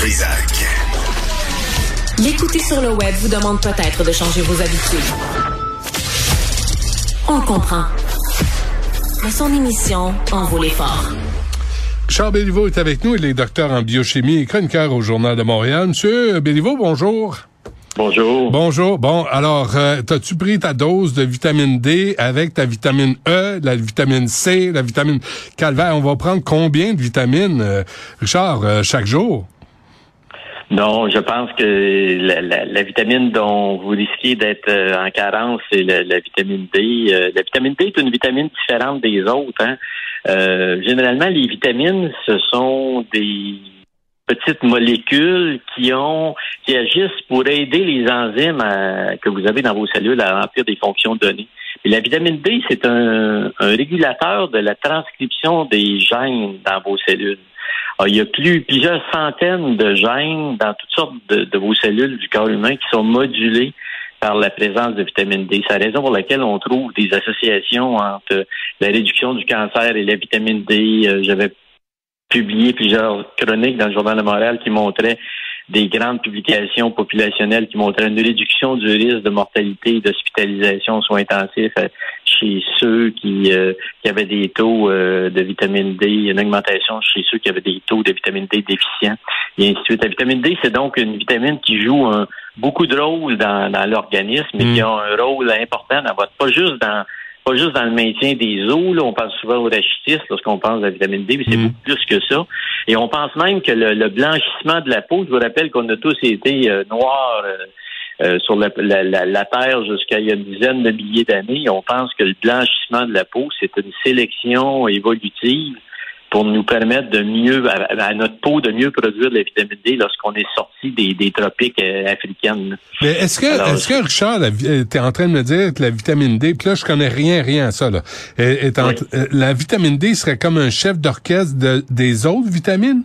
Trisac. L'écouter sur le web vous demande peut-être de changer vos habitudes. On le comprend. Mais son émission en vaut l'effort. Charles Béliveau est avec nous, il est docteur en biochimie et chroniqueur au Journal de Montréal. Monsieur Béliveau, bonjour. Bonjour. Bonjour. Bon, alors, euh, t'as-tu pris ta dose de vitamine D avec ta vitamine E, la vitamine C, la vitamine calvaire? On va prendre combien de vitamines, euh, Richard, euh, chaque jour? Non, je pense que la, la, la, vitamine dont vous risquez d'être euh, en carence, c'est la, la, vitamine D. Euh, la vitamine D est une vitamine différente des autres. Hein. Euh, généralement, les vitamines, ce sont des petites molécules qui ont qui agissent pour aider les enzymes que vous avez dans vos cellules à remplir des fonctions données. Et la vitamine D, c'est un, un régulateur de la transcription des gènes dans vos cellules. Ah, il y a plus, plusieurs centaines de gènes dans toutes sortes de, vos cellules du corps humain qui sont modulés par la présence de vitamine D. C'est la raison pour laquelle on trouve des associations entre la réduction du cancer et la vitamine D. Euh, j'avais publié plusieurs chroniques dans le Journal de Montréal qui montraient des grandes publications populationnelles qui montraient une réduction du risque de mortalité et d'hospitalisation aux soins intensifs euh, chez ceux qui, euh, qui avaient des taux euh, de vitamine D, une augmentation chez ceux qui avaient des taux de vitamine D déficients, et ainsi de suite. La vitamine D, c'est donc une vitamine qui joue un, beaucoup de rôle dans, dans l'organisme, qui mm. a un rôle important dans votre, pas juste dans pas juste dans le maintien des os. Là, on pense souvent au rachitisme lorsqu'on pense à la vitamine D, mais c'est mm. beaucoup plus que ça. Et on pense même que le, blanchissement de la peau, je vous rappelle qu'on a tous été euh, noirs euh, euh, sur la, la Terre jusqu'à il y a une dizaine de milliers d'années. On pense que le blanchissement de la peau, c'est une sélection évolutive pour nous permettre de mieux, à, notre peau, de mieux produire de la vitamine D lorsqu'on est sorti des, des tropiques euh, africaines. Mais est-ce que, est-ce que Richard, tu es en train de me dire que la vitamine D, puis là, je connais rien, rien à ça, là. Est, euh, la vitamine D serait comme un chef d'orchestre de, des autres vitamines?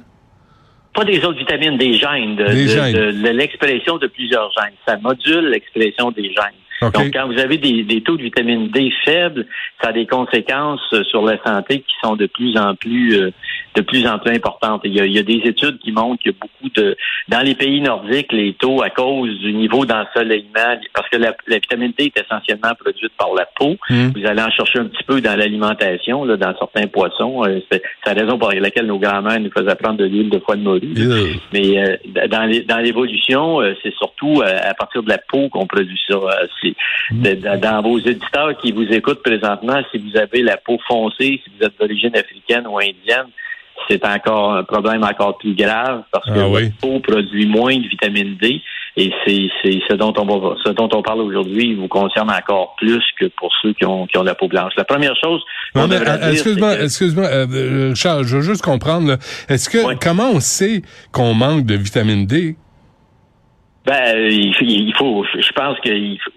Pas des autres vitamines, des gènes, de, de l'expression de plusieurs gènes. Ça module l'expression des gènes. Donc, quand vous avez des, des, taux de vitamine D faibles, ça a des conséquences sur la santé qui sont de plus en plus euh, de plus en plus importantes. Il y, a, il y a des études qui montrent qu'il y a beaucoup de dans les pays nordiques, les taux à cause du niveau d'ensoleillement, parce que la, vitamine D est essentiellement produite par la peau. Hmm. Vous allez en chercher un petit peu dans l'alimentation, là, dans certains poissons. Euh, c'est la raison pour laquelle nos grands-mères nous faisaient prendre de l'huile de foie de morue. Mais euh, dans, les, dans l'évolution, c'est surtout à partir de la peau qu'on produit ça. Dans vos éditeurs qui vous écoutent présentement, si vous avez la peau foncée, si vous êtes d'origine africaine ou indienne, c'est encore un problème encore plus grave parce que ah votre peau produit moins de vitamine D et c'est ce dont on va ce dont on parle aujourd'hui vous concerne encore plus que pour ceux qui ont qui ont la peau blanche. La première chose euh, excuse-moi excuse-moi euh, Charles, je veux juste comprendre est-ce que comment on sait qu'on manque de vitamine D? Ben, il faut, je pense qu'il faut,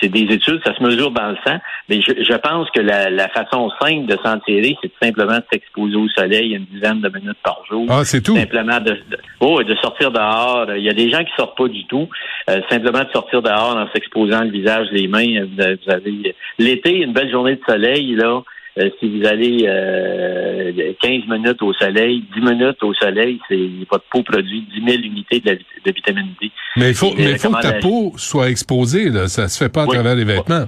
c'est des études, ça se mesure dans le sang, mais je, pense que la, façon simple de s'en tirer, c'est simplement de s'exposer au soleil une dizaine de minutes par jour. Ah, c'est tout. Simplement de, oh, de sortir dehors. Il y a des gens qui sortent pas du tout. Euh, simplement de sortir dehors en s'exposant le visage, les mains. Vous avez l'été, une belle journée de soleil là. Euh, si vous allez euh, 15 minutes au soleil, 10 minutes au soleil, c'est votre peau produit 10 000 unités de, de vitamine D. Mais il faut, mais il faut que ta peau soit exposée. Là. Ça se fait pas à travers les vêtements.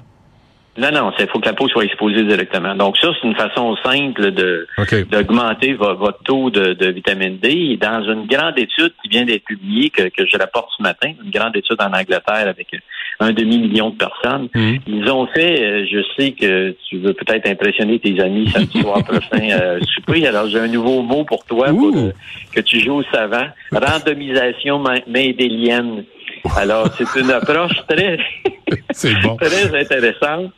Non, non, il faut que la peau soit exposée directement. Donc ça, c'est une façon simple de d'augmenter votre taux de, vitamine D. Dans une grande étude qui vient d'être publiée, que, que, je rapporte ce matin, une grande étude en Angleterre avec un demi-million de personnes, mmh. ils ont fait, euh, je sais que tu veux peut-être impressionner tes amis samedi soir prochain euh, souper, alors j'ai un nouveau mot pour toi euh, que tu joues au savant, randomisation médélienne. Alors, c'est une approche très, très intéressante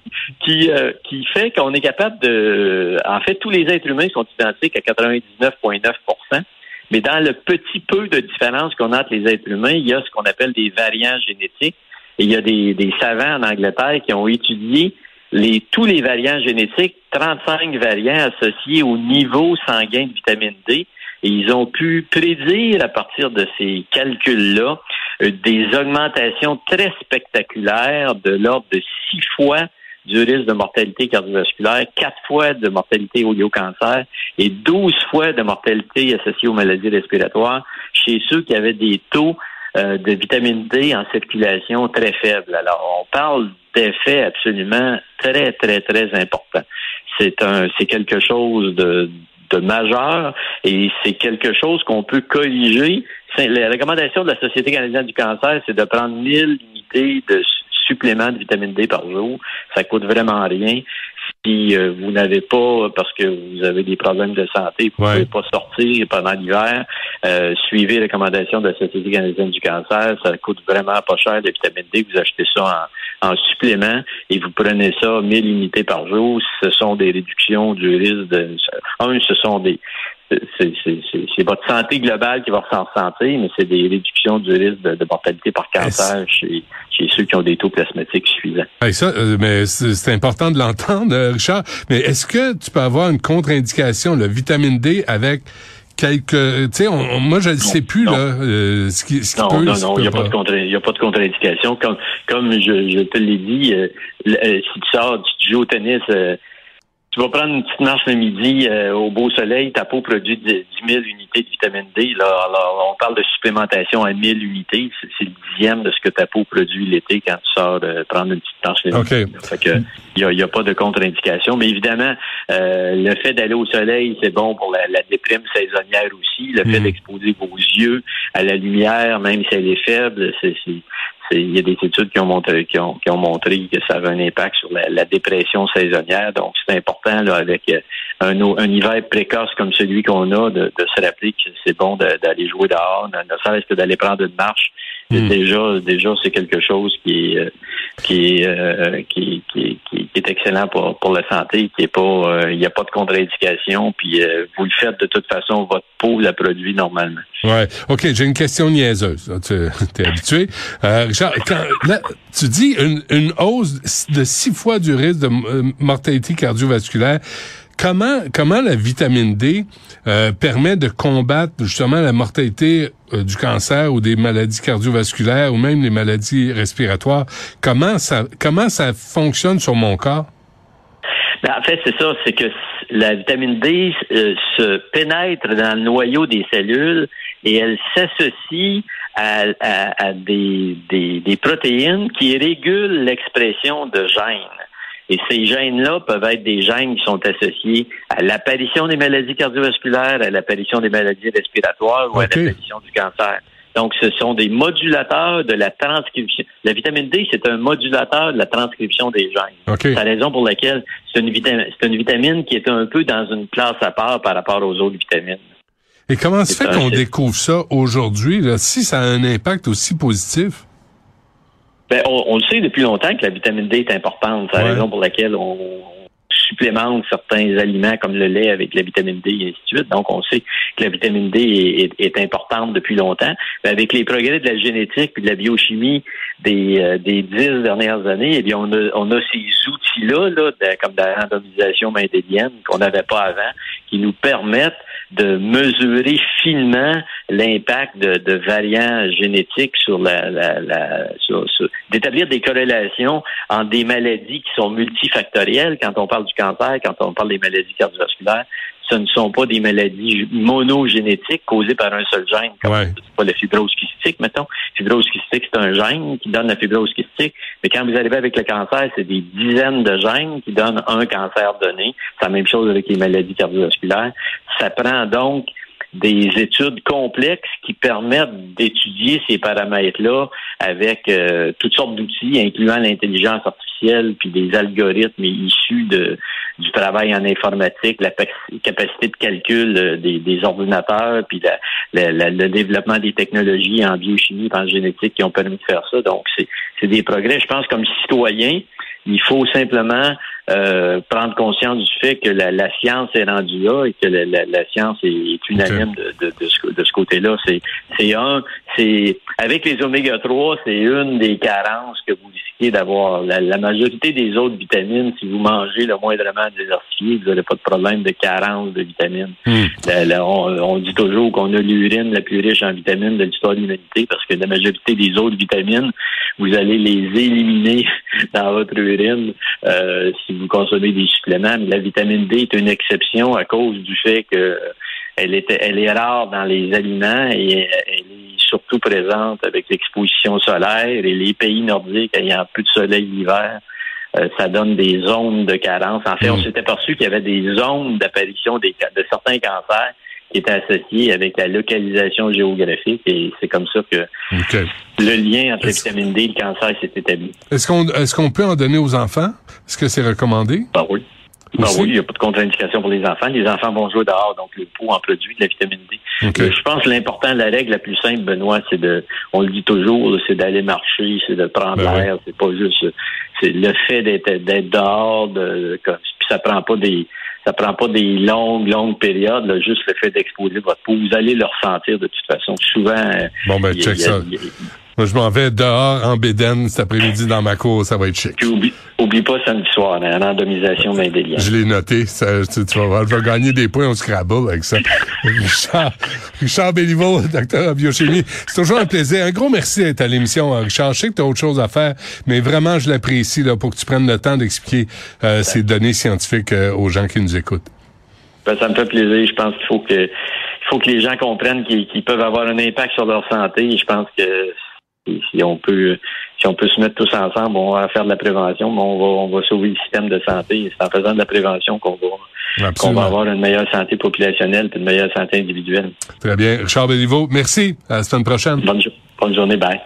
qui, euh, qui fait qu'on est capable de... En fait, tous les êtres humains sont identiques à 99,9% mais dans le petit peu de différence qu'on a entre les êtres humains, il y a ce qu'on appelle des variants génétiques. Il y a des, des savants en Angleterre qui ont étudié les, tous les variants génétiques, 35 variants associés au niveau sanguin de vitamine D. Et ils ont pu prédire à partir de ces calculs-là euh, des augmentations très spectaculaires de l'ordre de six fois du risque de mortalité cardiovasculaire, quatre fois de mortalité au cancer et douze fois de mortalité associée aux maladies respiratoires chez ceux qui avaient des taux euh, de vitamine D en circulation très faibles. Alors, on parle d'effets absolument très, très, très importants. C'est un, c'est quelque chose de, de majeur et c'est quelque chose qu'on peut corriger. La recommandation de la Société canadienne du cancer, c'est de prendre 1000 unités de supplément de vitamine D par jour. Ça coûte vraiment rien. Si euh, vous n'avez pas, parce que vous avez des problèmes de santé, vous ne pouvez pas sortir pendant l'hiver, euh, suivez les recommandations de la Société canadienne du cancer. Ça coûte vraiment pas cher, la vitamine D. Vous achetez ça en, supplément et vous prenez ça 1000 unités par jour. Ce sont des réductions du risque de... Un, ce sont des c'est votre santé globale qui va s'en ressentir, mais c'est des réductions du risque de, mortalité par cancer chez, ceux qui ont des taux plasmatiques suffisants. ça, euh, mais c'est important de l'entendre, euh, Richard. Mais est-ce que tu peux avoir une contre-indication, le vitamine D avec quelques, tu sais, moi je ne sais plus là, euh, ce qui, ce qui non, peut, non, non, il n'y a pas de contre-indication. Comme, comme je, je te l'ai dit, si tu sors, tu joues au tennis tu vas prendre une petite marche le midi euh, au beau soleil, ta peau produit 10 000 unités de vitamine D. Là, alors, on parle de supplémentation à 1000 unités. C'est le dixième de ce que ta peau produit l'été quand tu sors de prendre une petite marche le midi. Fait que il n'y a, a, pas de contre-indication. Mais évidemment, euh, le fait d'aller au soleil, c'est bon pour la, la, déprime saisonnière aussi. Le fait hmm. d'exposer vos yeux à la lumière, même si elle est faible, c'est il y a des études qui ont montré qui ont, qui ont montré que ça avait un impact sur la, dépression saisonnière. Donc c'est important là avec euh, un, un hiver précoce comme celui qu'on a de, se rappeler que c'est bon d'aller jouer dehors, ne serait-ce que d'aller prendre une marche. Hmm. Déjà, déjà c'est quelque chose qui est euh, qui est, euh, qui, qui, qui, excellent pour, pour la santé, qui est pas il n'y a pas de contre-indication, puis vous le faites de toute façon, votre peau la produit normalement. Ouais. OK, j'ai une question niaiseuse. Tu es habitué. Richard, quand, là, tu dis une, une hausse de six fois du risque de mortalité cardiovasculaire. Comment, comment la vitamine D euh, permet de combattre justement la mortalité euh, du cancer ou des maladies cardiovasculaires ou même les maladies respiratoires? Comment ça, comment ça fonctionne sur mon corps? Ben, en fait, c'est ça, c'est que la vitamine D euh, se pénètre dans le noyau des cellules et elle s'associe à, à, des, des, des protéines qui régulent l'expression de gènes. Et ces gènes-là peuvent être des gènes qui sont associés à l'apparition des maladies cardiovasculaires, à l'apparition des maladies respiratoires ou à l'apparition du cancer. Donc, ce sont des modulateurs de la transcription. La vitamine D, c'est un modulateur de la transcription des gènes. C'est la raison pour laquelle c'est une, vitamine, c'est une vitamine qui est un peu dans une classe à part par rapport aux autres vitamines. Et comment se fait qu'on découvre ça aujourd'hui, si ça a un impact aussi positif? Ben, on, le sait depuis longtemps que la vitamine D est importante. C'est la raison pour laquelle on, supplémente certains aliments comme le lait avec la vitamine D et ainsi de suite. Donc, on sait que la vitamine D est, importante depuis longtemps. Mais avec les progrès de la génétique et de la biochimie des, euh, des dix dernières années, eh bien, on a, on a ces outils-là, là, comme de la randomisation mendélienne qu'on n'avait pas avant, qui nous permettent de mesurer finement l'impact de, variants génétiques sur la, la, la sur, sur, d'établir des corrélations entre des maladies qui sont multifactorielles. Quand on parle du cancer, quand on parle des maladies cardiovasculaires, ce ne sont pas des maladies monogénétiques causées par un seul gène, comme pas la fibrose kystique, mettons. Fibrose kystique, c'est un gène qui donne la fibrose kystique, mais quand vous arrivez avec le cancer, c'est des dizaines de gènes qui donnent un cancer donné. C'est la même chose avec les maladies cardiovasculaires. Ça prend donc des études complexes qui permettent d'étudier ces paramètres-là avec euh, toutes sortes d'outils, incluant l'intelligence artificielle, puis des algorithmes issus de, du travail en informatique, la capacité de calcul euh, des, ordinateurs, puis le développement des technologies en biochimie, en génétique qui ont permis de faire ça. Donc, c'est des progrès. Je pense comme citoyen, il faut simplement euh, prendre conscience du fait que la, la, science est rendue là et que la, la, la science est, unanime de, de, de, ce, de ce côté-là. C'est, c'est un, c'est avec les oméga 3, c'est une des carences que vous risquez d'avoir. La, majorité des autres vitamines, si vous mangez le moindrement diversifié, vous n'aurez pas de problème de carence de vitamines. Hmm. on, on, dit toujours qu'on a l'urine la plus riche en vitamines de l'histoire de l'humanité parce que la majorité des autres vitamines, vous allez les éliminer dans votre urine euh, si vous consommez des suppléments. Mais la vitamine D est une exception à cause du fait que elle, était, elle est rare dans les aliments et surtout présente avec l'exposition solaire et les pays nordiques ayant plus de soleil l'hiver. Euh, ça donne des zones de carence. En fait, on mm. s'est aperçu qu'il y avait des zones d'apparition de certains cancers qui étaient associés avec la localisation géographique et c'est comme ça que le lien entre la vitamine D et le cancer s'est établi. Est-ce qu'on est-ce qu'on peut en donner aux enfants? Est-ce que c'est recommandé? Ben oui. Ben oui, il n'y a pas de contre-indication pour les enfants. Les enfants vont jouer dehors, donc le pot en produit de la vitamine D. Je pense que l'important, la règle la plus simple, Benoît, c'est de, on le dit toujours, c'est d'aller marcher, c'est de prendre ben l'air, c'est pas juste, c'est le fait d'être d'être dehors, de, puis ça prend pas des, ça prend pas des longues, longues périodes, juste le fait d'exposer votre peau. Vous allez le ressentir de toute façon. Souvent. Bon ben check ça. Moi, je m'en vais dehors en Béden cet après-midi dans ma cour, ça va être chic. Puis oublie, oublie pas samedi soir, hein, randomisation main Je l'ai noté, ça, tu, vas voir, je vais gagner des points au Scrabble avec ça. Richard, Richard Béliveau, docteur en biochimie, c'est toujours un plaisir. Un gros merci d'être à l'émission, hein, Richard. Je sais que tu as autre chose à faire, mais vraiment, je l'apprécie là pour que tu prennes le temps d'expliquer euh, ces données scientifiques euh, aux gens qui nous écoutent. Ben, ça me fait plaisir. Je pense qu'il faut que il faut que les gens comprennent qu'ils peuvent avoir un impact sur leur santé. je pense que si on peut si on peut se mettre tous ensemble, on va faire de la prévention, mais on va, on va sauver le système de santé. C'est en faisant de la prévention qu'on va, qu'on va avoir une meilleure santé populationnelle et une meilleure santé individuelle. Très bien. Richard Béliveau, merci. À la semaine prochaine. Bonne, bonne journée. Bye.